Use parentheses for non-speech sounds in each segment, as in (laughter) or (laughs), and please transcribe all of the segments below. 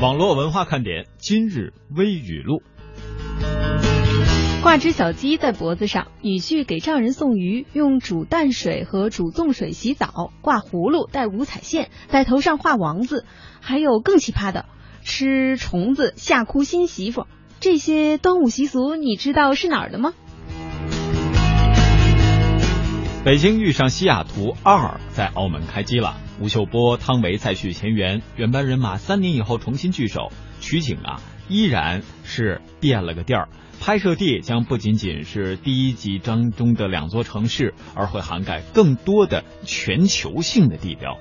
网络文化看点今日微语录：挂只小鸡在脖子上，女婿给丈人送鱼，用煮淡水和煮粽水洗澡，挂葫芦，带五彩线，在头上画王字，还有更奇葩的，吃虫子吓哭新媳妇。这些端午习俗，你知道是哪儿的吗？北京遇上西雅图二在澳门开机了，吴秀波、汤唯再续前缘，原班人马三年以后重新聚首，取景啊依然是变了个地儿，拍摄地将不仅仅是第一集当中的两座城市，而会涵盖更多的全球性的地标。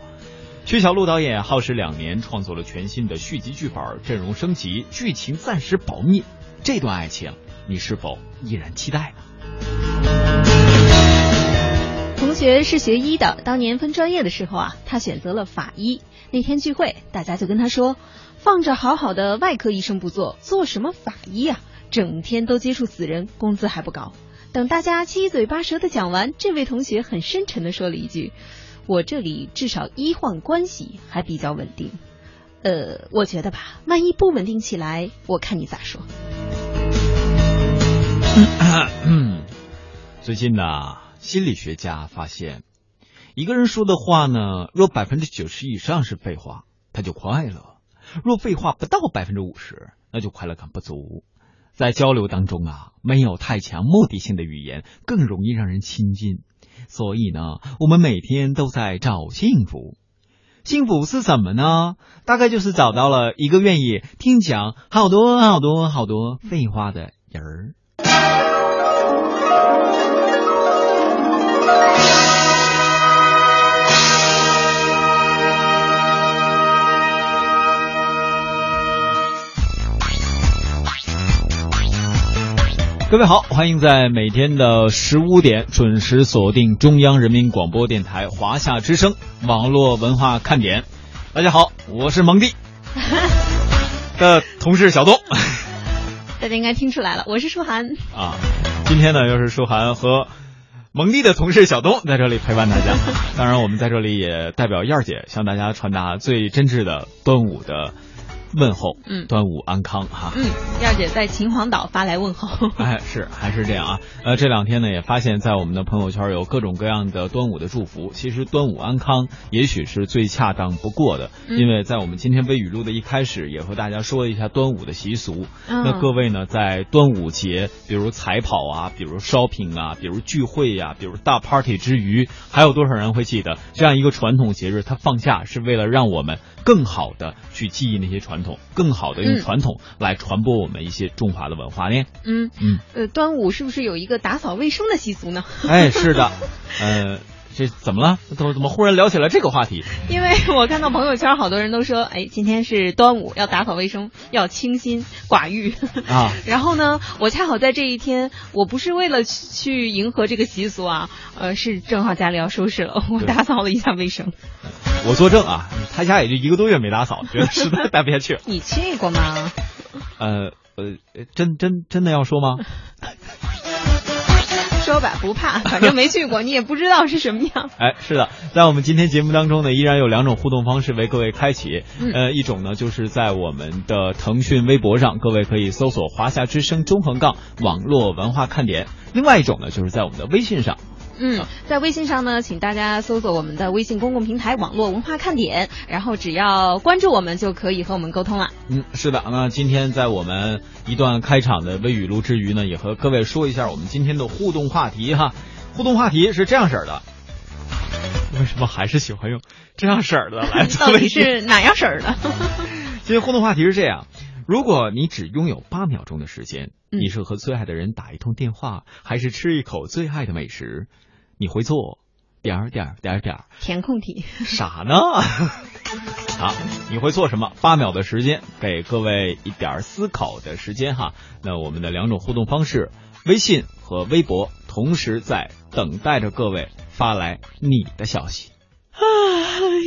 薛晓路导演耗时两年创作了全新的续集剧本，阵容升级，剧情暂时保密。这段爱情，你是否依然期待呢？学是学医的，当年分专业的时候啊，他选择了法医。那天聚会，大家就跟他说：“放着好好的外科医生不做，做什么法医啊？整天都接触死人，工资还不高。”等大家七嘴八舌的讲完，这位同学很深沉的说了一句。我这里至少医患关系还比较稳定，呃，我觉得吧，万一不稳定起来，我看你咋说。嗯 (laughs) 最近呢，心理学家发现，一个人说的话呢，若百分之九十以上是废话，他就快乐；若废话不到百分之五十，那就快乐感不足。在交流当中啊，没有太强目的性的语言，更容易让人亲近。所以呢，我们每天都在找幸福。幸福是什么呢？大概就是找到了一个愿意听讲好多好多好多废话的人儿。各位好，欢迎在每天的十五点准时锁定中央人民广播电台华夏之声网络文化看点。大家好，我是蒙蒂 (laughs) 的同事小东。大家应该听出来了，我是舒涵啊。今天呢，又是舒涵和蒙蒂的同事小东在这里陪伴大家。(laughs) 当然，我们在这里也代表燕儿姐向大家传达最真挚的端午的。问候，嗯，端午安康哈，嗯，燕姐在秦皇岛发来问候，(laughs) 哎，是还是这样啊？呃，这两天呢也发现，在我们的朋友圈有各种各样的端午的祝福。其实端午安康也许是最恰当不过的，因为在我们今天微语录的一开始也和大家说一下端午的习俗。那各位呢，在端午节，比如彩跑啊，比如 shopping 啊，比如聚会呀，比如大 party 之余，还有多少人会记得这样一个传统节日？它放假是为了让我们更好的去记忆那些传。统更好的用传统来传播我们一些中华的文化呢？嗯嗯，呃，端午是不是有一个打扫卫生的习俗呢？(laughs) 哎，是的，呃，这怎么了？怎么怎么忽然聊起来这个话题？因为我看到朋友圈好多人都说，哎，今天是端午，要打扫卫生，要清心寡欲啊。(laughs) 然后呢，我恰好在这一天，我不是为了去迎合这个习俗啊，呃，是正好家里要收拾了，我打扫了一下卫生。我作证啊，他家也就一个多月没打扫，觉得实在待不下去。(laughs) 你去过吗？呃呃，真真真的要说吗？(laughs) 不怕，(laughs) 反正没去过，你也不知道是什么样。(laughs) 哎，是的，在我们今天节目当中呢，依然有两种互动方式为各位开启。呃，一种呢就是在我们的腾讯微博上，各位可以搜索“华夏之声中横杠网络文化看点”；另外一种呢，就是在我们的微信上。嗯，在微信上呢，请大家搜索我们的微信公共平台“网络文化看点”，然后只要关注我们，就可以和我们沟通了。嗯，是的。那今天在我们一段开场的微语录之余呢，也和各位说一下我们今天的互动话题哈。互动话题是这样式儿的，为什么还是喜欢用这样式儿的来？(laughs) 到底是哪样式儿的？(laughs) 今天互动话题是这样：如果你只拥有八秒钟的时间，你是和最爱的人打一通电话，还是吃一口最爱的美食？你会做点儿点儿点儿点儿填空题？傻呢？(laughs) 好，你会做什么？八秒的时间，给各位一点思考的时间哈。那我们的两种互动方式，微信和微博，同时在等待着各位发来你的消息。啊，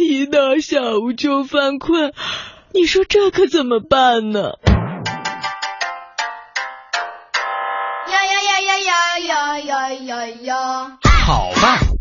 一到下午就犯困，你说这可怎么办呢？呀呀呀呀呀呀呀呀呀！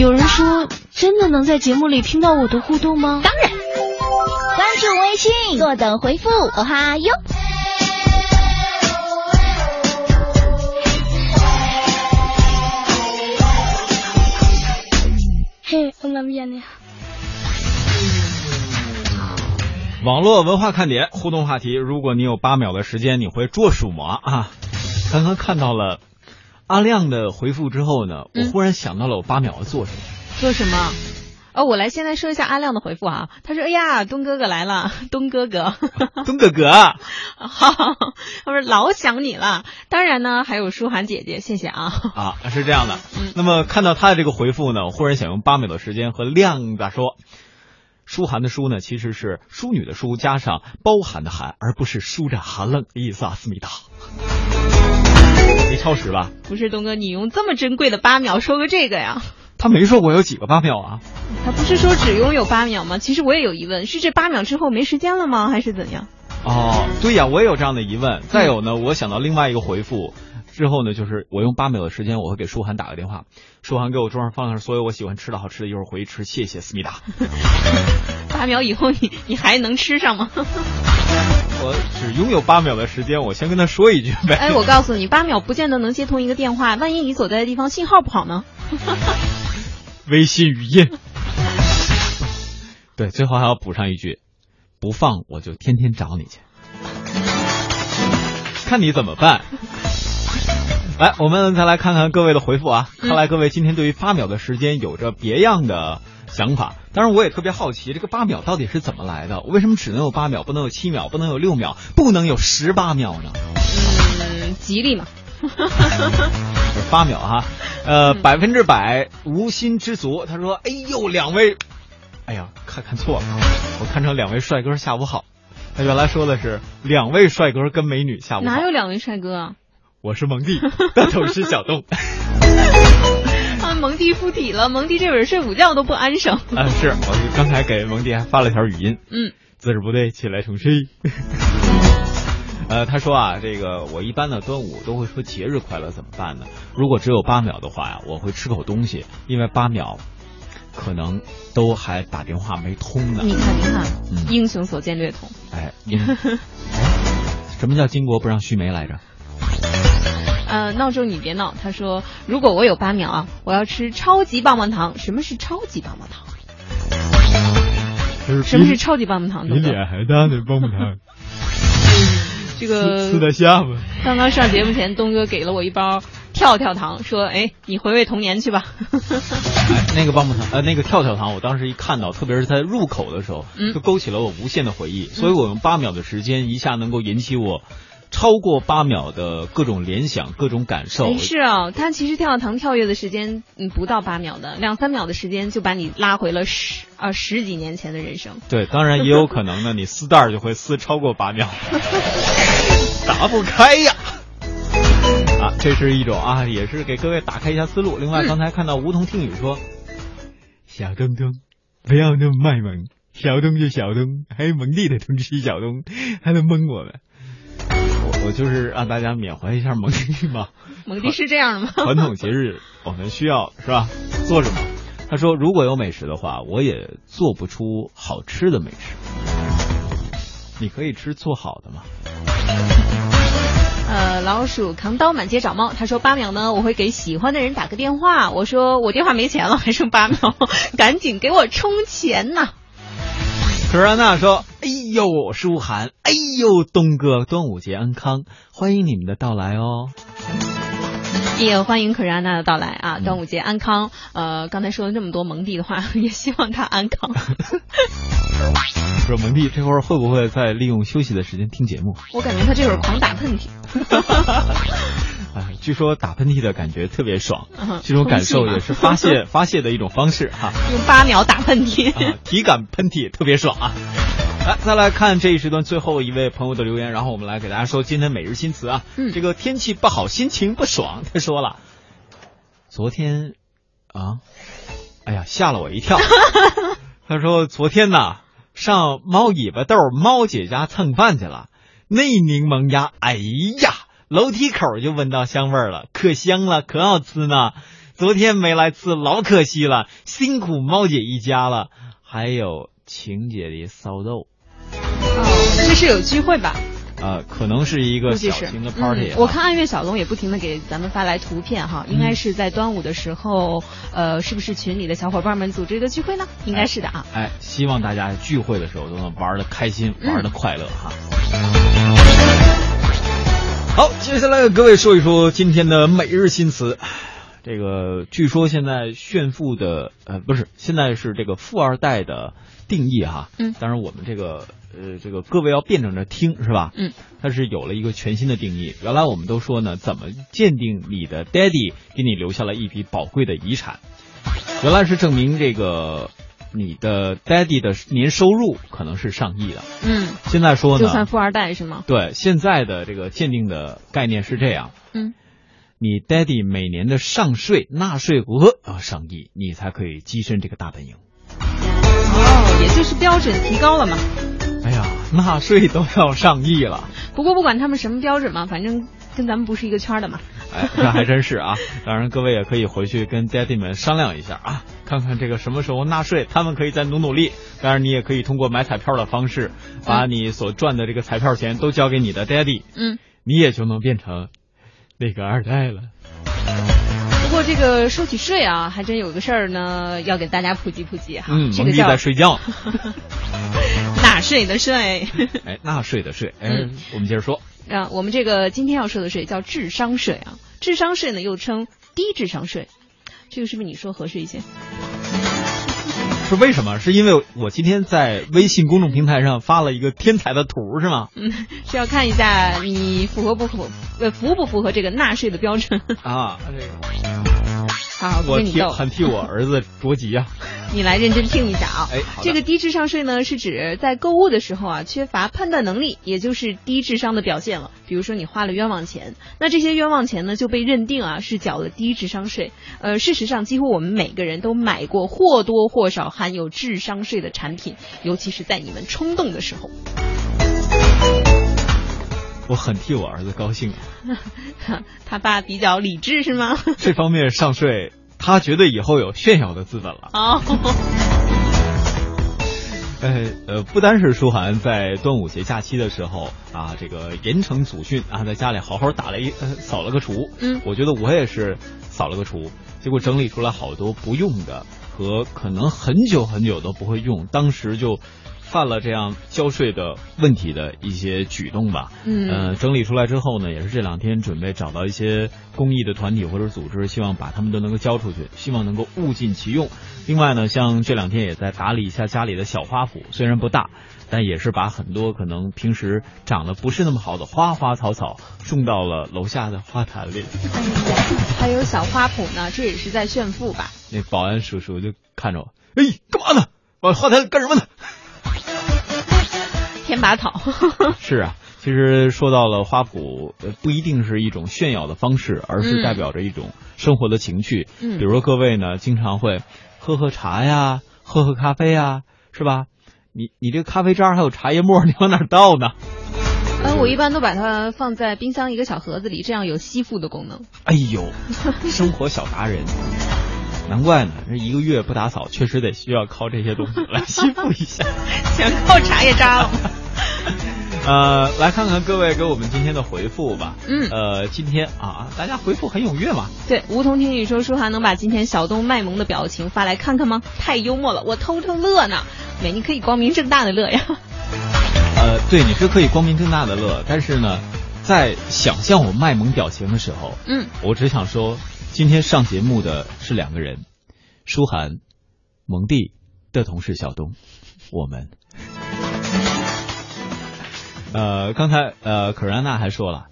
有人说，真的能在节目里听到我的互动吗？当然，关注微信，坐等回复。哦哈哟。嘿，我那边呢？网络文化看点互动话题：如果你有八秒的时间，你会做什么啊？刚刚看到了阿亮的回复之后呢，我忽然想到了我八秒要做什么。做什么？哦，我来现在说一下阿亮的回复啊。他说：“哎呀，东哥哥来了，(laughs) 东哥哥，(laughs) 东哥哥，(laughs) 好，他说老想你了。当然呢，还有舒涵姐姐，谢谢啊。啊，是这样的。那么看到他的这个回复呢，我忽然想用八秒的时间和亮子说。”舒涵的舒呢，其实是淑女的淑加上包含的含，而不是舒展寒冷的意思啊，思密达。没超时吧？不是东哥，你用这么珍贵的八秒说个这个呀？他没说我有几个八秒啊？他不是说只拥有八秒吗？其实我也有疑问，是这八秒之后没时间了吗？还是怎样？哦，对呀，我也有这样的疑问。再有呢，我想到另外一个回复。之后呢，就是我用八秒的时间，我会给舒涵打个电话。舒涵给我桌上放上所有我喜欢吃的好吃的，一会儿回去吃。谢谢思密达。(laughs) 八秒以后，你你还能吃上吗？(laughs) 我只拥有八秒的时间，我先跟他说一句呗。哎，我告诉你，八秒不见得能接通一个电话，万一你所在的地方信号不好呢？(laughs) 微信语音。对，最后还要补上一句，不放我就天天找你去，看你怎么办。来，我们再来看看各位的回复啊！看来各位今天对于八秒的时间有着别样的想法。当然，我也特别好奇，这个八秒到底是怎么来的？为什么只能有八秒，不能有七秒，不能有六秒，不能有十八秒呢？嗯，吉利嘛。(laughs) 八秒哈，呃，百分之百无心之足。他说：“哎呦，两位，哎呀，看看错了，我看成两位帅哥下午好。他原来说的是两位帅哥跟美女下午好。哪有两位帅哥啊？”我是蒙蒂，的同事小东。(laughs) 啊，蒙蒂附体了，蒙蒂这会儿睡午觉都不安生。(laughs) 啊，是我刚才给蒙蒂还发了条语音。嗯，姿势不对，起来重睡。(laughs) 呃，他说啊，这个我一般呢端午都会说节日快乐，怎么办呢？如果只有八秒的话呀，我会吃口东西，因为八秒可能都还打电话没通呢。你看，你看，英雄所见略同。哎，什么叫巾帼不让须眉来着？呃，闹钟你别闹。他说，如果我有八秒啊，我要吃超级棒棒糖。什么是超级棒棒糖？什么是超级棒棒糖？比脸还大的棒棒糖。(laughs) 这个吃得下吗？刚刚上节目前，东哥给了我一包跳跳糖，说：“哎，你回味童年去吧。(laughs) ”哎那个棒棒糖，呃，那个跳跳糖，我当时一看到，特别是在入口的时候，就勾起了我无限的回忆。所以我用八秒的时间，一下能够引起我。超过八秒的各种联想、各种感受。是啊，他其实跳糖跳跃的时间，嗯，不到八秒的，两三秒的时间就把你拉回了十啊十几年前的人生。对，当然也有可能呢，你撕袋儿就会撕超过八秒，(laughs) 打不开呀。啊，这是一种啊，也是给各位打开一下思路。另外，刚才看到梧桐听雨说，小东东不要那么卖萌，小东就小东，还有蒙蒂的同事小东还能蒙我们。我就是让大家缅怀一下蒙蒂嘛。(laughs) 蒙蒂是这样的吗？传统节日我们需要是吧？做什么？他说如果有美食的话，我也做不出好吃的美食。你可以吃做好的吗？呃，老鼠扛刀满街找猫。他说八秒呢，我会给喜欢的人打个电话。我说我电话没钱了，还剩八秒，赶紧给我充钱呐！可是安娜说：“哎呦，舒涵，哎呦，东哥，端午节安康，欢迎你们的到来哦！也欢迎可瑞安娜的到来啊！端午节安康。呃，刚才说了这么多蒙蒂的话，(laughs) 也希望他安康。说蒙蒂这会儿会不会在利用休息的时间听节目？我感觉他这会儿狂打喷嚏。(laughs) 啊，据说打喷嚏的感觉特别爽，嗯这种感受也是发泄 (laughs) 发泄的一种方式哈。用八秒打喷嚏。啊，体感喷嚏特别爽啊！来，再来看这一时段最后一位朋友的留言，然后我们来给大家说今天每日新词啊。嗯这个天气不好，心情不爽。他说了，昨天啊，哎呀，吓了我一跳。(laughs) 他说昨天呐，上猫尾巴豆猫姐家蹭饭去了，那柠檬鸭，哎呀，楼梯口就闻到香味儿了，可香了，可好吃呢。昨天没来吃，老可惜了，辛苦猫姐一家了。还有晴姐的骚豆，哦，这是有聚会吧？呃，可能是一个小型的 party。我看暗月小龙也不停的给咱们发来图片哈，应该是在端午的时候，呃，是不是群里的小伙伴们组织一个聚会呢？应该是的啊。哎，希望大家聚会的时候都能玩的开心，嗯玩的快乐哈。好，接下来各位说一说今天的每日新词。这个据说现在炫富的呃不是，现在是这个富二代的定义哈。嗯当然我们这个呃这个各位要辩证着听是吧？嗯。它是有了一个全新的定义。原来我们都说呢，怎么鉴定你的 daddy 给你留下了一笔宝贵的遗产？原来是证明这个你的 daddy 的年收入可能是上亿的。嗯，现在说呢，就算富二代是吗？对，现在的这个鉴定的概念是这样。嗯。你 daddy 每年的上税纳税额要上亿，你才可以跻身这个大本营。哦，也就是标准提高了嘛。哎呀，纳税都要上亿了。不过不管他们什么标准嘛，反正跟咱们不是一个圈的嘛。哎，那还真是啊！当然，各位也可以回去跟 daddy 们商量一下啊，看看这个什么时候纳税，他们可以再努努力。当然，你也可以通过买彩票的方式，把你所赚的这个彩票钱都交给你的 daddy，嗯，你也就能变成那个二代了。不过这个说起税啊，还真有个事儿呢，要给大家普及普及哈。嗯，蒙蒂这个叫在睡觉。(laughs) 纳税的税。哎，纳税的税。哎，嗯我们接着说。啊，我们这个今天要说的税叫智商税啊，智商税呢又称低智商税，这个是不是你说合适一些？是为什么？是因为我今天在微信公众平台上发了一个天才的图，是吗？嗯，是要看一下你符合不符呃符不符合这个纳税的标准。啊，这个好，(laughs) 我替很替我儿子着急啊。(laughs) 你来认真听一下啊。(laughs) 哎这个低智商税呢，是指在购物的时候啊，缺乏判断能力，也就是低智商的表现了。比如说你花了冤枉钱，那这些冤枉钱呢就被认定啊是缴了低智商税。呃，事实上，几乎我们每个人都买过或多或少含有智商税的产品，尤其是在你们冲动的时候。我很替我儿子高兴啊。(laughs) 他爸比较理智是吗？(laughs) 这方面上税，他觉得以后有炫耀的资本了。哦。呃 (laughs) 呃，不单是舒涵在端午节假期的时候啊，这个严惩祖训啊，在家里好好打了一、呃、扫了个除。嗯我觉得我也是扫了个除，结果整理出来好多不用的和可能很久很久都不会用，当时就犯了这样交税的问题的一些举动吧。嗯呃，整理出来之后呢，也是这两天准备找到一些公益的团体或者组织，希望把他们都能够交出去，希望能够物尽其用。另外呢，像这两天也在打理一下家里的小花圃，虽然不大，但也是把很多可能平时长得不是那么好的花花草草种到了楼下的花坛里。还有小花圃呢，(laughs) 这也是在炫富吧？那保安叔叔就看着我，哎，干嘛呢？往花坛干什么呢？添把草。(laughs) 是啊，其实说到了花圃，呃，不一定是一种炫耀的方式，而是嗯代表着一种生活的情趣。嗯比如说各位呢，经常会喝喝茶呀，喝喝咖啡呀，是吧？你你这个咖啡渣还有茶叶沫，你往哪倒呢？呃，我一般都把它放在冰箱一个小盒子里，这样有吸附的功能。哎呦，生活小达人，难怪呢，这一个月不打扫，确实得需要靠这些东西来吸附一下。(laughs) 全靠茶叶渣了。(laughs) 呃，来看看各位给我们今天的回复吧。嗯呃，今天啊，大家回复很踊跃嘛。对，梧桐听雨说，舒涵能把今天小东卖萌的表情发来看看吗？太幽默了，我偷偷乐呢。美，你可以光明正大的乐呀。(laughs) 呃，对，你是可以光明正大的乐，但是呢，在想象我卖萌表情的时候，嗯，我只想说，今天上节目的是两个人，舒涵，蒙蒂的同事小东，我们。呃，刚才呃，可瑞安娜还说了，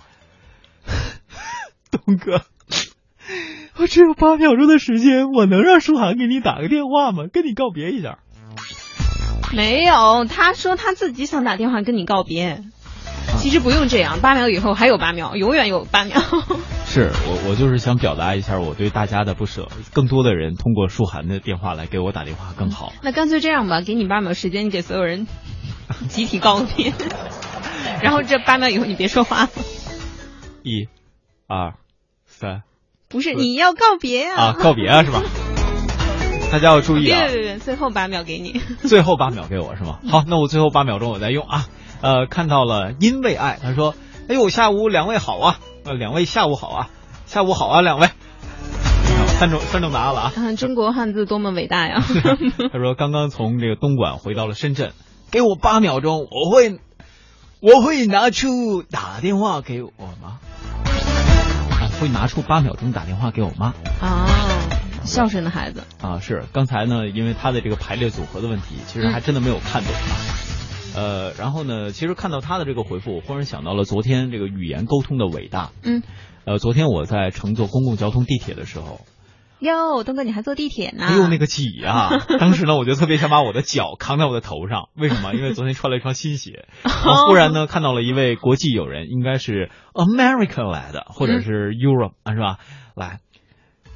(laughs) 东哥，我只有八秒钟的时间，我能让舒涵给你打个电话吗？跟你告别一下。没有，他说他自己想打电话跟你告别。其实不用这样，八秒以后还有八秒，永远有八秒。是我，我就是想表达一下我对大家的不舍。更多的人通过舒涵的电话来给我打电话更好。那干脆这样吧，给你八秒时间，你给所有人集体告别。(laughs) 然后这八秒以后你别说话了。一、二、三。不是，你要告别啊！啊，告别啊，是吧？大家要注意啊！别别别，最后八秒给你。(laughs) 最后八秒给我是吗？好，那我最后八秒钟我再用啊。呃，看到了，因为爱，他说，哎呦，下午两位好啊，呃，两位下午好啊，下午好啊，两位。三种三种答案了啊！看中国汉字多么伟大呀！(laughs) 他说刚刚从这个东莞回到了深圳，给我八秒钟，我会我会拿出打电话给我妈，会拿出八秒钟打电话给我妈啊。孝顺的孩子啊，是刚才呢，因为他的这个排列组合的问题，其实还真的没有看懂啊。呃，然后呢，其实看到他的这个回复，我忽然想到了昨天这个语言沟通的伟大。嗯。呃，昨天我在乘坐公共交通地铁的时候，哟，东哥你还坐地铁呢？哎呦，那个挤啊！(laughs) 当时呢，我就特别想把我的脚扛在我的头上。为什么？因为昨天穿了一双新鞋。(laughs) 我忽然呢，看到了一位国际友人，应该是 America 来的，或者是 Europe 啊，是吧？来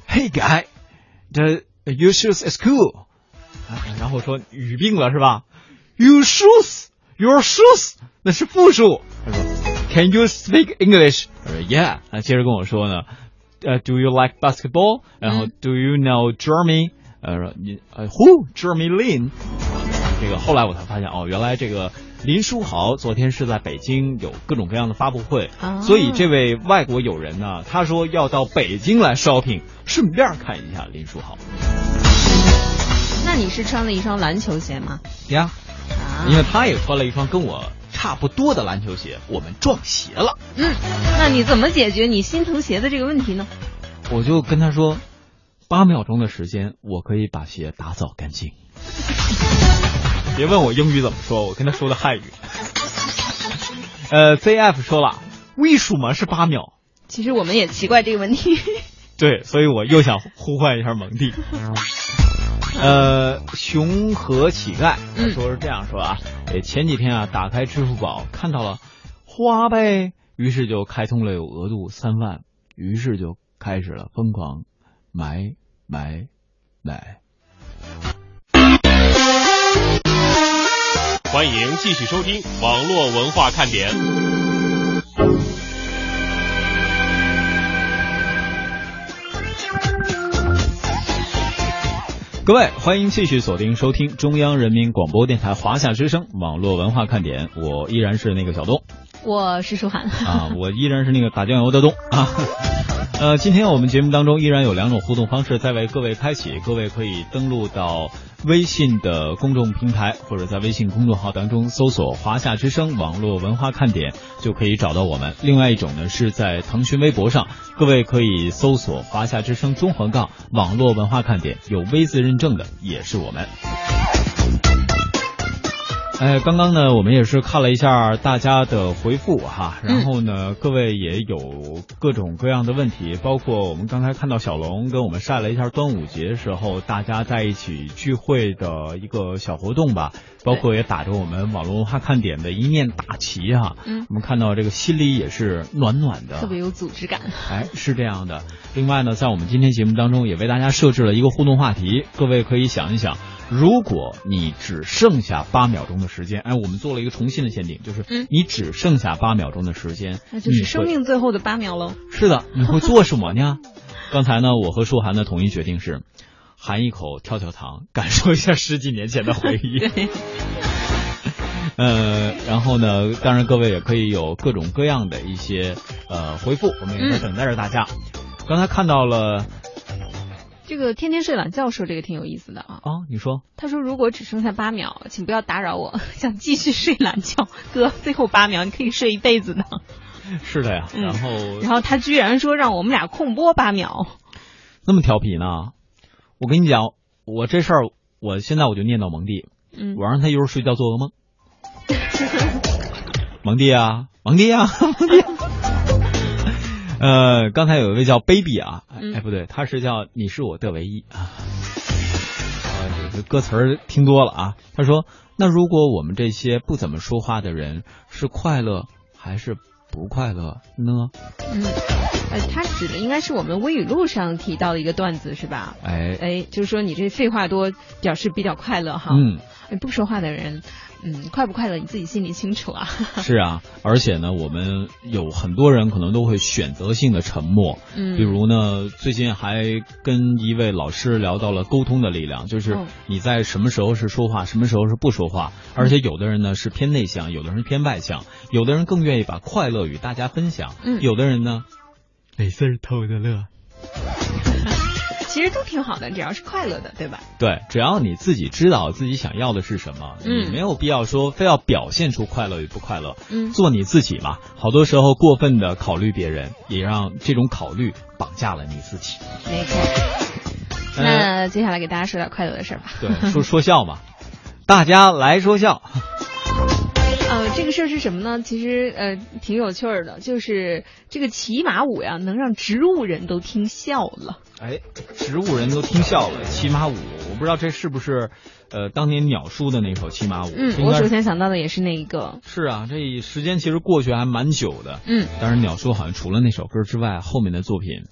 ，Hey guy。这 your shoes is cool，然后说语病了是吧？Your shoes，your shoes，那是复数。他说，Can you speak English？他说，Yeah。他接着跟我说呢，呃，Do you like basketball？然后，Do you know Jeremy？呃，你呃，Who？Jeremy Lin。这个后来我才发现哦，原来这个。林书豪昨天是在北京有各种各样的发布会，所以这位外国友人呢，他说要到北京来 shopping，顺便看一下林书豪。那你是穿了一双篮球鞋吗？呀，因为他也穿了一双跟我差不多的篮球鞋，我们撞鞋了。嗯，那你怎么解决你心疼鞋的这个问题呢？我就跟他说，八秒钟的时间，我可以把鞋打扫干净。别问我英语怎么说，我跟他说的汉语。呃，ZF 说了，为什么是八秒？其实我们也奇怪这个问题。(laughs) 对，所以我又想呼唤一下蒙蒂。呃，熊和乞丐说是这样说啊，前几天啊，打开支付宝看到了花呗，于是就开通了有额度三万，于是就开始了疯狂买买买。欢迎继续收听网络文化看点。各位，欢迎继续锁定收听中央人民广播电台华夏之声网络文化看点。我依然是那个小东，我是舒涵啊，我依然是那个打酱油的东啊。(laughs) 呃，今天我们节目当中依然有两种互动方式在为各位开启，各位可以登录到微信的公众平台，或者在微信公众号当中搜索“华夏之声网络文化看点”，就可以找到我们。另外一种呢，是在腾讯微博上，各位可以搜索“华夏之声综合杠网络文化看点”，有 V 字认证的也是我们。哎，刚刚呢，我们也是看了一下大家的回复哈，然后呢，各位也有各种各样的问题，包括我们刚才看到小龙跟我们晒了一下端午节时候大家在一起聚会的一个小活动吧，包括也打着我们网络文化看点的一面大旗哈，嗯，我们看到这个心里也是暖暖的，特别有组织感。哎，是这样的。另外呢，在我们今天节目当中也为大家设置了一个互动话题，各位可以想一想。如果你只剩下八秒钟的时间，哎，我们做了一个重新的限定，就是你只剩下八秒钟的时间，那就是生命最后的八秒喽。是的，(laughs) 你会做什么呢？刚才呢，我和舒涵的统一决定是含一口跳跳糖，感受一下十几年前的回忆。(laughs) (laughs) 呃，然后呢，当然各位也可以有各种各样的一些呃回复，我们也在等待着大家。刚才看到了。这个天天睡懒觉说这个挺有意思的啊啊！你说，他说如果只剩下八秒，请不要打扰我，(laughs) 想继续睡懒觉，哥，最后八秒你可以睡一辈子的。(laughs) 是的呀，然后然后他居然说让我们俩空播八秒，那么调皮呢？我跟你讲，我这事儿，我现在我就念叨蒙蒂，嗯，我让他一会儿睡觉做噩梦。(laughs) 蒙蒂啊，蒙蒂啊，蒙蒂。呃，刚才有一位叫 baby 啊，嗯哎不对，他是叫你是我的唯一啊。呃，这个歌词儿听多了啊。他说，那如果我们这些不怎么说话的人是快乐还是不快乐呢？嗯，呃，他指的应该是我们微语录上提到的一个段子是吧？哎，哎，就是说你这废话多，表示比较快乐哈。嗯，哎，不说话的人，嗯，快不快乐你自己心里清楚啊。(laughs) 是啊，而且呢，我们有很多人可能都会选择性的沉默。嗯，比如呢，最近还跟一位老师聊到了沟通的力量，就是哦你在什么时候是说话，什么时候是不说话。而且有的人呢是偏内向，有的人偏外向，有的人更愿意把快乐与大家分享，嗯有的人呢没事儿偷着乐。其实都挺好的，只要是快乐的，对吧？对，只要你自己知道自己想要的是什么，嗯你没有必要说非要表现出快乐与不快乐，嗯做你自己嘛。好多时候过分的考虑别人，也让这种考虑绑架了你自己。没错。呃那接下来给大家说点快乐的事儿吧。对，说说笑嘛，大家来说笑。呃，这个事儿是什么呢？其实呃挺有趣儿的，就是这个骑马舞呀，能让植物人都听笑了。哎，植物人都听笑了，骑马舞，我不知道这是不是呃当年鸟叔的那首骑马舞？嗯，我首先想到的也是那一个。是啊，这时间其实过去还蛮久的。嗯，但是鸟叔好像除了那首歌之外，后面的作品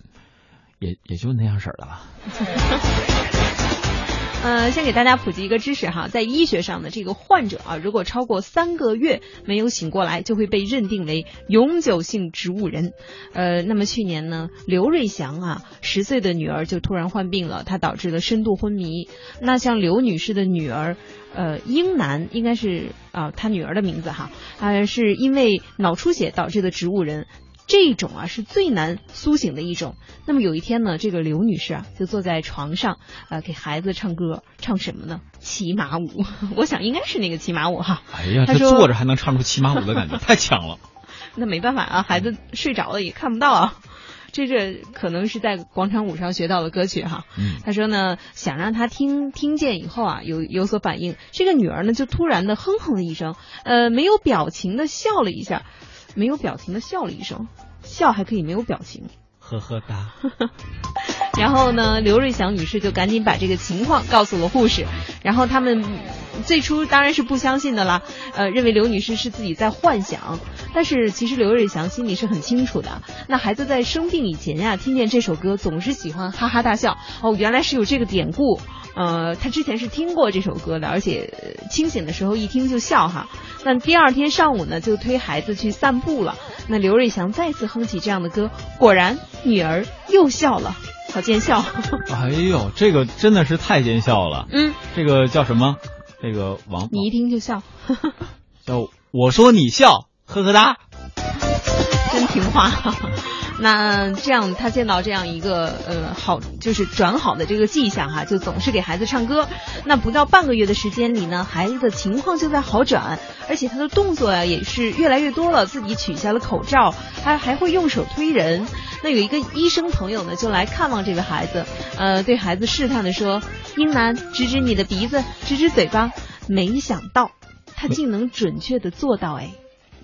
也也就那样式儿的吧。(laughs) 呃，先给大家普及一个知识哈，在医学上呢这个患者啊，如果超过三个月没有醒过来，就会被认定为永久性植物人。呃，那么去年呢，刘瑞祥啊，十岁的女儿就突然患病了，她导致了深度昏迷。那像刘女士的女儿，呃，英男应该是啊、她女儿的名字哈，呃，是因为脑出血导致的植物人。这种啊是最难苏醒的一种。那么有一天呢，这个刘女士啊就坐在床上，呃，给孩子唱歌，唱什么呢？骑马舞。(laughs) 我想应该是那个骑马舞哈。哎呀，他说这坐着还能唱出骑马舞的感觉，(laughs) 太强了。那没办法啊，孩子睡着了也看不到啊。(laughs) 这这可能是在广场舞上学到的歌曲哈。嗯，他说呢，想让他听听见以后啊，有有所反应。这个女儿呢，就突然的哼哼了一声，呃，没有表情的笑了一下，没有表情的笑了一声，笑还可以没有表情。呵呵哒。(laughs) 然后呢，刘瑞祥女士就赶紧把这个情况告诉了护士，然后他们最初当然是不相信的啦，呃，认为刘女士是自己在幻想，但是其实刘瑞祥心里是很清楚的。那孩子在生病以前呀，听见这首歌总是喜欢哈哈大笑，哦，原来是有这个典故。呃，他之前是听过这首歌的，而且呃清醒的时候一听就笑哈。那第二天上午呢，就推孩子去散步了。那刘瑞祥再次哼起这样的歌，果然女儿又笑了，好见笑。哎呦，这个真的是太见笑了。嗯，这个叫什么？这个王你一听就笑，叫 (laughs) 我说你笑，呵呵哒。真听话。那这样，他见到这样一个呃好，就是转好的这个迹象哈，就总是给孩子唱歌。那不到半个月的时间里呢，孩子的情况就在好转，而且他的动作呀也是越来越多了，自己取下了口罩，还还会用手推人。那有一个医生朋友呢，就来看望这个孩子，呃，对孩子试探的说：“英男，指指你的鼻子，指指嘴巴。”没想到他竟能准确的做到，哎。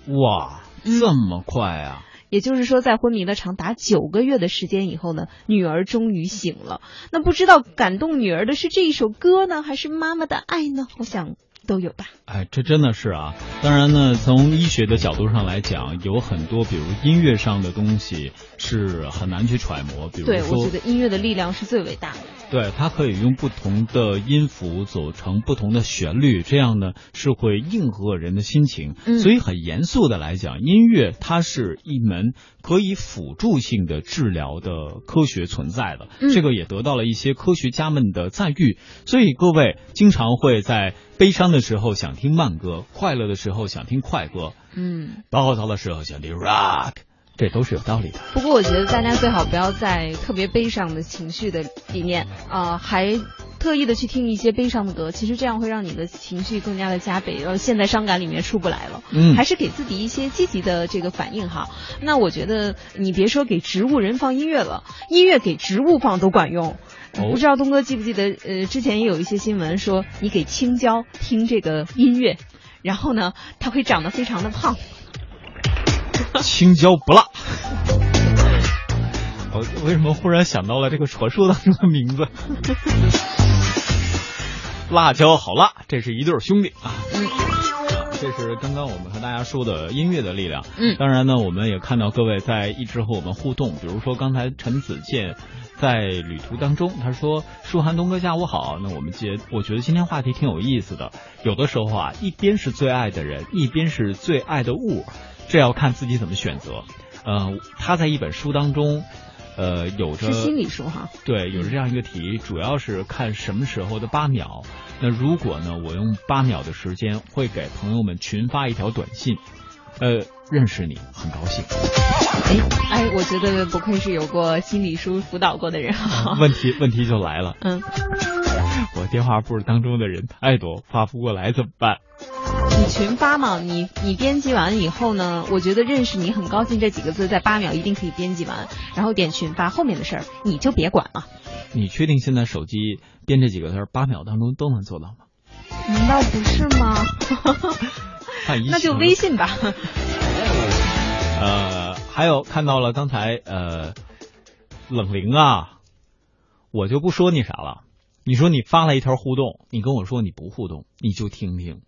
哇，嗯这么快啊！也就是说，在昏迷了长达九个月的时间以后呢，女儿终于醒了。那不知道感动女儿的是这一首歌呢，还是妈妈的爱呢？我想都有吧。哎，这真的是啊！当然呢，从医学的角度上来讲，有很多比如音乐上的东西是很难去揣摩，比如对，我觉得音乐的力量是最伟大的。对，它可以用不同的音符组成不同的旋律，这样呢是会应和人的心情。嗯所以很严肃的来讲，音乐它是一门可以辅助性的治疗的科学存在的。嗯这个也得到了一些科学家们的赞誉。所以各位经常会在悲伤的时候想听慢歌，快乐的时候想听快歌，嗯，暴躁的时候想听 rock，这都是有道理的。不过我觉得大家最好不要在特别悲伤的情绪的里面啊、还特意的去听一些悲伤的歌，其实这样会让你的情绪更加的加倍，呃，陷在伤感里面出不来了。嗯还是给自己一些积极的这个反应哈。那我觉得你别说给植物人放音乐了，音乐给植物放都管用。哦不知道东哥记不记得，呃，之前也有一些新闻说，你给青椒听这个音乐，然后呢，它会长得非常的胖。青椒不辣。我为什么忽然想到了这个传说当中的名字？辣椒好辣，这是一对兄弟啊。嗯，这是刚刚我们和大家说的音乐的力量。嗯，当然呢，我们也看到各位在一直和我们互动，比如说刚才陈子健在旅途当中，他说：“舒涵东哥下午好。”那我们接，我觉得今天话题挺有意思的。有的时候啊，一边是最爱的人，一边是最爱的物，这要看自己怎么选择。呃，他在一本书当中。呃，有着是心理书哈，对，有着这样一个题，主要是看什么时候的八秒。那如果呢，我用八秒的时间，会给朋友们群发一条短信，呃，认识你很高兴。哎哎，我觉得不愧是有过心理书辅导过的人。问题问题就来了，嗯，我电话簿当中的人太多，发不过来怎么办？你群发嘛，你你编辑完以后呢，我觉得认识你很高兴这几个字在八秒一定可以编辑完，然后点群发，后面的事儿你就别管了。你确定现在手机编这几个字八秒当中都能做到吗？难道不是吗？(laughs) (laughs) 那就微信吧。呃，还有看到了刚才呃冷灵啊，我就不说你啥了。你说你发了一条互动，你跟我说你不互动，你就听听。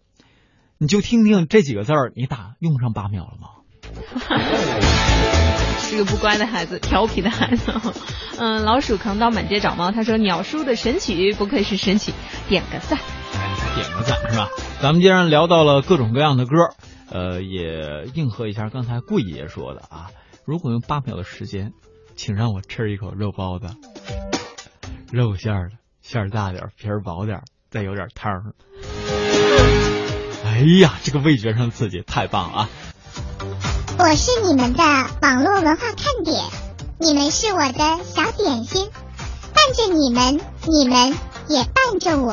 你就听听这几个字儿，你打用上八秒了吗？(laughs) 是个不乖的孩子，调皮的孩子。嗯，老鼠扛刀满街找猫。他说鸟叔的神曲不愧是神曲，点个赞。点个赞是吧？咱们既然聊到了各种各样的歌，呃，也应和一下刚才顾爷说的啊。如果用八秒的时间，请让我吃一口肉包子，肉馅儿的，馅儿大点，皮儿薄点，再有点汤。哎呀，这个味觉上刺激，太棒啊！我是你们的网络文化看点，你们是我的小点心，伴着你们，你们也伴着我。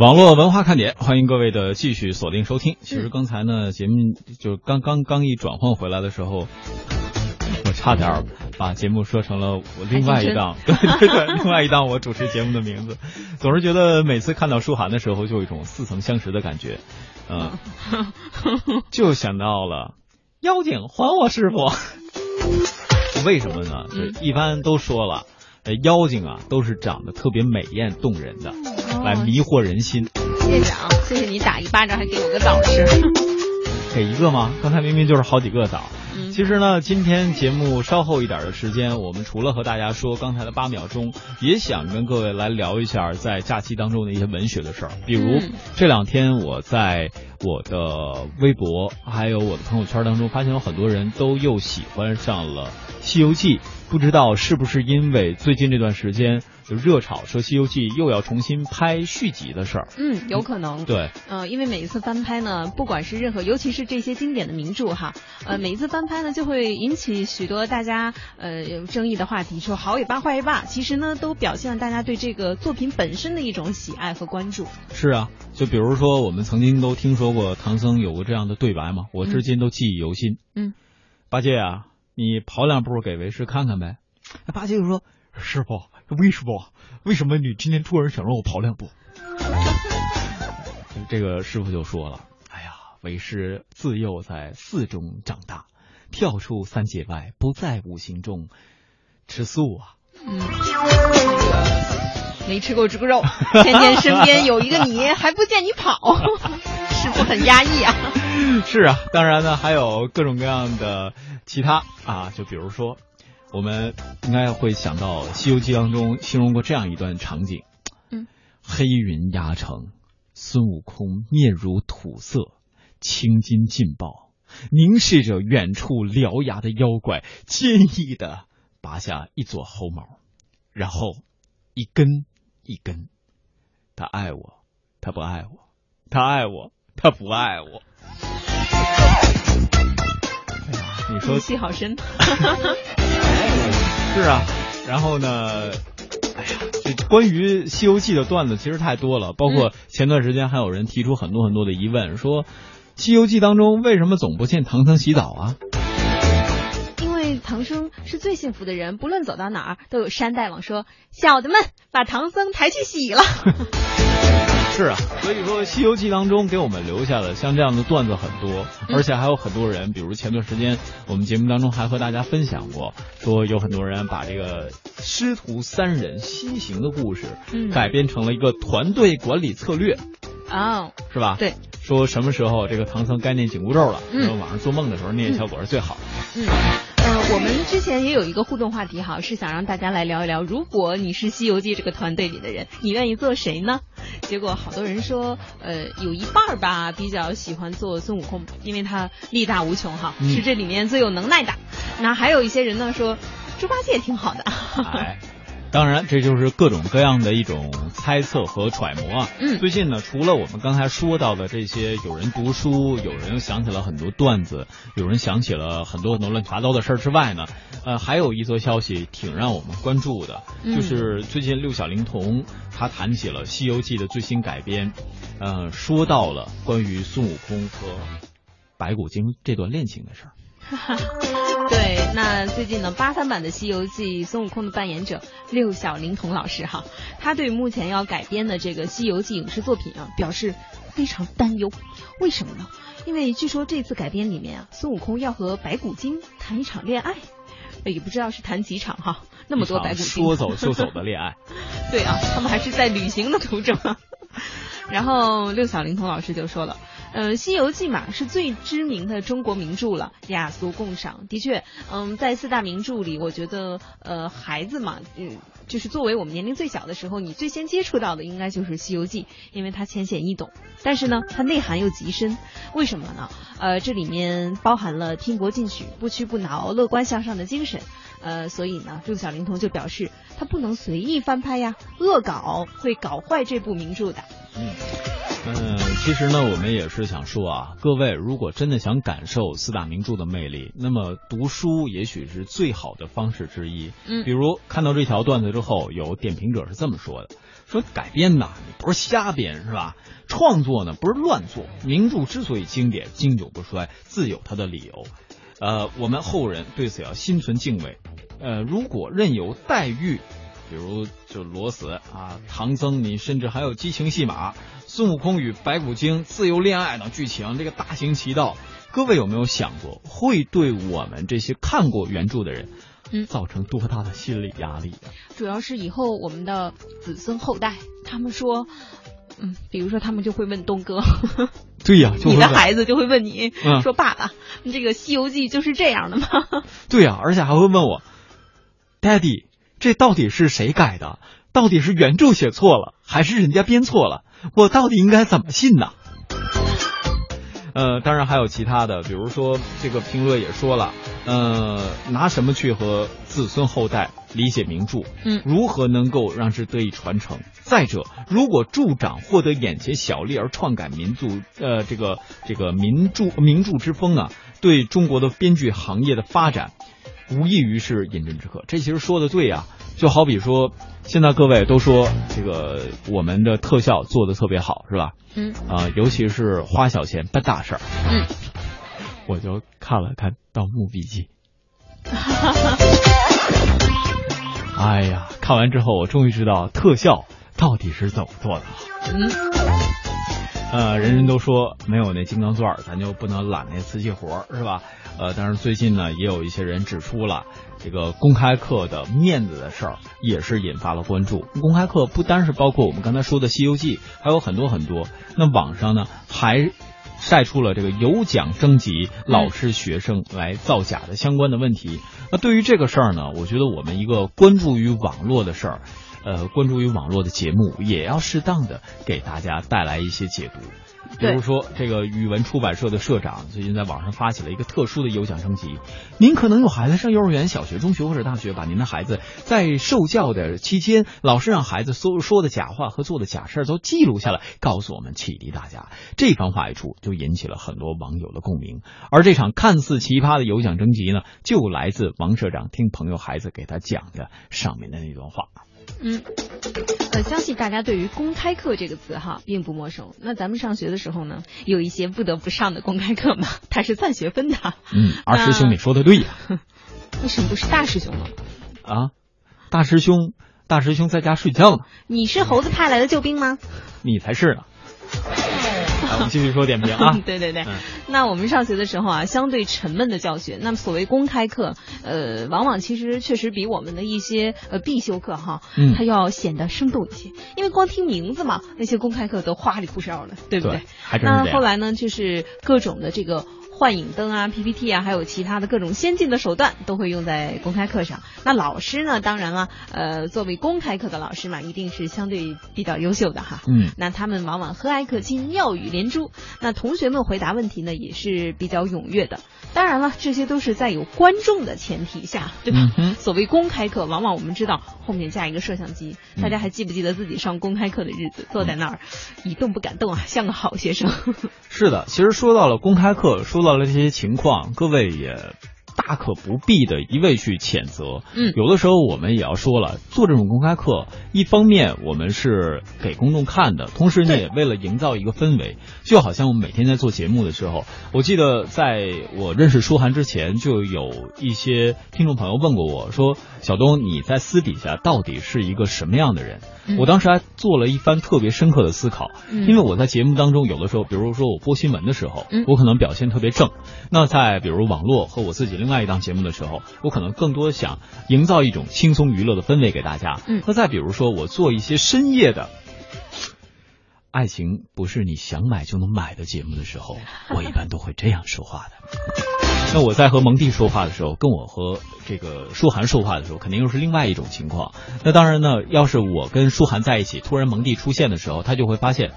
网络文化看点，欢迎各位的继续锁定收听。其实刚才呢，节目就刚刚刚一转换回来的时候。我差点把节目说成了我另外一档，(laughs) 对对对，另外一档我主持节目的名字。总是觉得每次看到舒涵的时候，就有一种似曾相识的感觉，嗯，(laughs) 就想到了妖精还我师傅。为什么呢？就一般都说了，妖精啊都是长得特别美艳动人的，来迷惑人心。谢谢啊，谢谢你打一巴掌还给我个枣吃。(laughs) 给一个吗？刚才明明就是好几个枣。其实呢，今天节目稍后一点的时间，我们除了和大家说刚才的八秒钟，也想跟各位来聊一下在假期当中的一些文学的事儿。比如这两天我在我的微博还有我的朋友圈当中，发现有很多人都又喜欢上了《西游记》，不知道是不是因为最近这段时间。就热炒说《西游记》又要重新拍续集的事儿，嗯，有可能，对，呃，因为每一次翻拍呢，不管是任何，尤其是这些经典的名著哈，呃，每一次翻拍呢，就会引起许多大家呃有争议的话题，说好也罢，坏也罢，其实呢，都表现了大家对这个作品本身的一种喜爱和关注。是啊，就比如说我们曾经都听说过唐僧有过这样的对白嘛，我至今都记忆犹新。嗯，八戒啊，你跑两步给为师看看呗。八戒就说：“师傅。”为什么？为什么你今天突然想让我跑两步？这个师傅就说了：“哎呀，为师自幼在寺中长大，跳出三界外，不在五行中，吃素啊。”嗯，没吃过猪肉，天天身边有一个你，还不见你跑，(laughs) 师傅很压抑啊。(laughs) 是啊，当然呢，还有各种各样的其他啊，就比如说。我们应该会想到《西游记》当中形容过这样一段场景：嗯，黑云压城，孙悟空面如土色，青筋劲爆，凝视着远处獠牙的妖怪，坚毅的拔下一撮猴毛，然后一根一根，他爱我，他不爱我，他爱我，他不爱我。哎呀，你说戏好深。(laughs) 是啊，然后呢？哎呀，这关于《西游记》的段子其实太多了，包括前段时间还有人提出很多很多的疑问，说《西游记》当中为什么总不见唐僧洗澡啊？因为唐僧是最幸福的人，不论走到哪儿都有山大王说：“小的们，把唐僧抬去洗了。” (laughs) 是啊，所以说《西游记》当中给我们留下了像这样的段子很多，而且还有很多人，比如前段时间我们节目当中还和大家分享过，说有很多人把这个师徒三人西行的故事，改编成了一个团队管理策略，哦，是吧？对，说什么时候这个唐僧该念紧箍咒了，然后晚上做梦的时候念效果是最好的。嗯。嗯，我们之前也有一个互动话题哈，是想让大家来聊一聊，如果你是《西游记》这个团队里的人，你愿意做谁呢？结果好多人说，呃，有一半儿吧比较喜欢做孙悟空，因为他力大无穷哈，是这里面最有能耐的。那还有一些人呢说，猪八戒挺好的。(laughs) 当然，这就是各种各样的一种猜测和揣摩啊。嗯，最近呢，除了我们刚才说到的这些，有人读书，有人想起了很多段子，有人想起了很多很多乱七八糟的事儿之外呢，呃，还有一则消息挺让我们关注的，就是最近六小龄童他谈起了《西游记》的最新改编，呃，说到了关于孙悟空和白骨精这段恋情的事儿。(laughs) 对，那最近呢，八三版的《西游记》孙悟空的扮演者六小龄童老师哈，他对目前要改编的这个《西游记》影视作品啊表示非常担忧。为什么呢？因为据说这次改编里面啊，孙悟空要和白骨精谈一场恋爱，也不知道是谈几场哈，那么多白骨精说走就走的恋爱。(laughs) 对啊，他们还是在旅行的途中。(laughs) 然后六小龄童老师就说了。嗯，《西游记》嘛是最知名的中国名著了，雅俗共赏。的确，嗯，在四大名著里，我觉得，呃，孩子嘛，嗯，就是作为我们年龄最小的时候，你最先接触到的应该就是《西游记》，因为它浅显易懂，但是呢，它内涵又极深。为什么呢？呃，这里面包含了拼搏进取、不屈不挠、乐观向上的精神。呃，所以呢，六小龄童就表示，他不能随意翻拍呀，恶搞会搞坏这部名著的。嗯。嗯，其实呢，我们也是想说啊，各位如果真的想感受四大名著的魅力，那么读书也许是最好的方式之一。嗯，比如看到这条段子之后，有点评者是这么说的：说改编呐，你不是瞎编是吧？创作呢不是乱做，名著之所以经典、经久不衰，自有它的理由。呃，我们后人对此要心存敬畏。呃，如果任由黛玉，比如就罗死啊，唐僧，你甚至还有激情戏码。孙悟空与白骨精自由恋爱等剧情，这个大行其道，各位有没有想过，会对我们这些看过原著的人，嗯，造成多大的心理压力？主要是以后我们的子孙后代，他们说，嗯，比如说他们就会问东哥，(laughs) 对呀，你的孩子就会问你，嗯、说爸爸，这个《西游记》就是这样的吗？(laughs) 对呀，而且还会问我，Daddy，这到底是谁改的？到底是原著写错了，还是人家编错了？我到底应该怎么信呢？呃，当然还有其他的，比如说这个评论也说了，呃，拿什么去和子孙后代理解名著？嗯，如何能够让之得以传承？再者，如果助长获得眼前小利而篡改民族，呃，这个这个名著名著之风啊，对中国的编剧行业的发展，无异于是饮鸩止渴。这其实说的对啊。就好比说，现在各位都说这个我们的特效做的特别好，是吧？嗯。啊，尤其是花小钱办大事儿。嗯。我就看了看《盗墓笔记》。哎呀，看完之后我终于知道特效到底是怎么做的了。嗯。呃，人人都说没有那金刚钻，咱就不能揽那瓷器活，是吧？呃，但是最近呢，也有一些人指出了。这个公开课的面子的事儿也是引发了关注。公开课不单是包括我们刚才说的《西游记》，还有很多很多。那网上呢还晒出了这个有奖征集老师学生来造假的相关的问题。那对于这个事儿呢，我觉得我们一个关注于网络的事儿，呃，关注于网络的节目，也要适当的给大家带来一些解读。比如说这个语文出版社的社长最近在网上发起了一个特殊的有奖征集，您可能有孩子上幼儿园、小学、中学或者大学，把您的孩子在受教的期间，老师让孩子说说的假话和做的假事儿都记录下来，告诉我们，启迪大家。这番话一出，就引起了很多网友的共鸣。而这场看似奇葩的有奖征集呢，就来自王社长听朋友孩子给他讲的上面的那段话。嗯，呃，相信大家对于“公开课”这个词哈并不陌生。那咱们上学的时候呢，有一些不得不上的公开课嘛，它是算学分的。嗯，二师兄，你说的对呀。(laughs) 为什么不是大师兄呢？啊，大师兄，大师兄在家睡觉呢。你是猴子派来的救兵吗？你才是呢。我们继续说点评啊，(laughs) 对对对，那我们上学的时候啊，相对沉闷的教学，那么所谓公开课，呃，往往其实确实比我们的一些呃必修课哈，它要显得生动一些，因为光听名字嘛，那些公开课都花里胡哨的，对不对？那后来呢，就是各种的这个。幻影灯啊，PPT 啊，还有其他的各种先进的手段都会用在公开课上。那老师呢，当然了，呃，作为公开课的老师嘛，一定是相对比较优秀的哈。嗯。那他们往往和蔼可亲，妙语连珠。那同学们回答问题呢，也是比较踊跃的。当然了，这些都是在有观众的前提下，对吧？嗯所谓公开课，往往我们知道后面加一个摄像机。大家还记不记得自己上公开课的日子，坐在那儿一动不敢动啊，像个好学生。(laughs) 是的，其实说到了公开课，说到。到了这些情况，各位也。大可不必的一味去谴责，嗯，有的时候我们也要说了，做这种公开课，一方面我们是给公众看的，同时呢也为了营造一个氛围，就好像我们每天在做节目的时候，我记得在我认识舒涵之前，就有一些听众朋友问过我说，小东你在私底下到底是一个什么样的人？我当时还做了一番特别深刻的思考，因为我在节目当中有的时候，比如说我播新闻的时候，我可能表现特别正，那在比如网络和我自己另。外一档节目的时候，我可能更多想营造一种轻松娱乐的氛围给大家。嗯，那再比如说，我做一些深夜的爱情不是你想买就能买的节目的时候，(laughs) 我一般都会这样说话的。那我在和蒙蒂说话的时候，跟我和这个舒涵说话的时候，肯定又是另外一种情况。那当然呢，要是我跟舒涵在一起，突然蒙蒂出现的时候，他就会发现，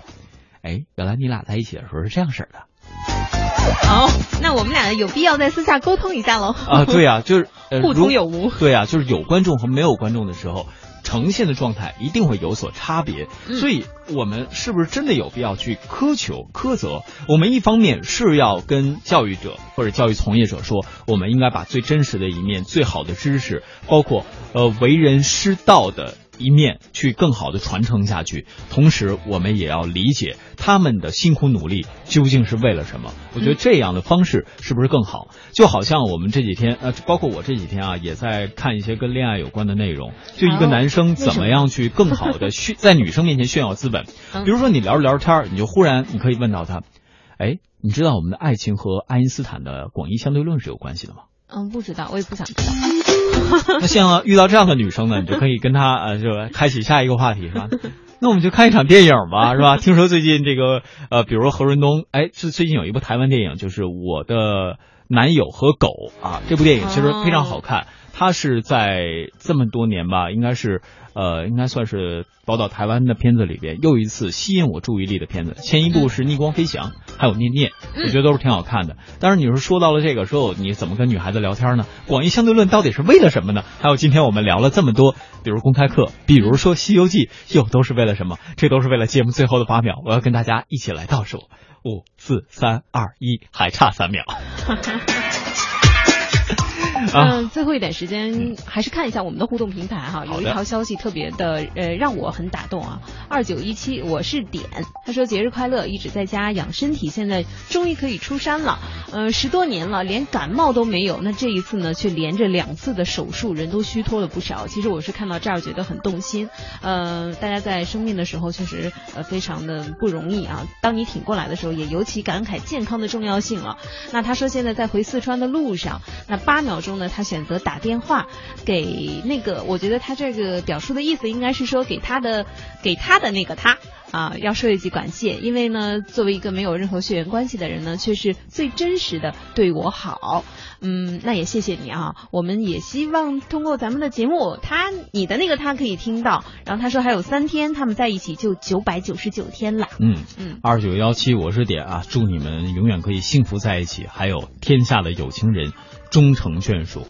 哎，原来你俩在一起的时候是这样式的。好，那我们俩有必要在私下沟通一下喽。啊，对呀，就是 (laughs) 互通有无。对呀，就是有观众和没有观众的时候，呈现的状态一定会有所差别。所以，我们是不是真的有必要去苛求、苛责？我们一方面是要跟教育者或者教育从业者说，我们应该把最真实的一面、最好的知识，包括呃为人师道的。一面去更好的传承下去，同时我们也要理解他们的辛苦努力究竟是为了什么。我觉得这样的方式是不是更好？就好像我们这几天，呃，包括我这几天啊，也在看一些跟恋爱有关的内容。就一个男生怎么样去更好的 (laughs) 炫在女生面前炫耀资本？比如说你聊着聊着天你就忽然你可以问到他，哎，你知道我们的爱情和爱因斯坦的广义相对论是有关系的吗？嗯，不知道，我也不想知道。(laughs) 那像遇到这样的女生呢，你就可以跟她呃，就开启下一个话题是吧？(laughs) 那我们就看一场电影吧，是吧？听说最近这个呃，比如说何润东，哎，最最近有一部台湾电影，就是我的男友和狗啊，这部电影其实非常好看。它是在这么多年吧，应该是。呃，应该算是宝岛台湾的片子里边又一次吸引我注意力的片子。前一部是《逆光飞翔》，还有《念念》，我觉得都是挺好看的。但是你说说到了这个时候，你怎么跟女孩子聊天呢？广义相对论到底是为了什么呢？还有今天我们聊了这么多，比如公开课，比如说《西游记》，又都是为了什么？这都是为了节目最后的八秒，我要跟大家一起来倒数：五、四、三、二、一，还差三秒。(laughs) 嗯，最后一点时间，还是看一下我们的互动平台哈。有一条消息特别的，呃，让我很打动啊。二九一七，我是点，他说节日快乐，一直在家养身体，现在终于可以出山了。呃，十多年了，连感冒都没有，那这一次呢，却连着两次的手术，人都虚脱了不少。其实我是看到这儿觉得很动心。呃，大家在生病的时候确实呃非常的不容易啊。当你挺过来的时候，也尤其感慨健康的重要性了。那他说现在在回四川的路上，那八秒钟。呢，他选择打电话给那个，我觉得他这个表述的意思应该是说给他的，给他的那个他。啊，要说一句感谢，因为呢，作为一个没有任何血缘关系的人呢，却是最真实的对我好。嗯，那也谢谢你啊，我们也希望通过咱们的节目，他你的那个他可以听到。然后他说还有三天，他们在一起就九百九十九天了。嗯嗯，二九幺七我是点啊，祝你们永远可以幸福在一起，还有天下的有情人终成眷属。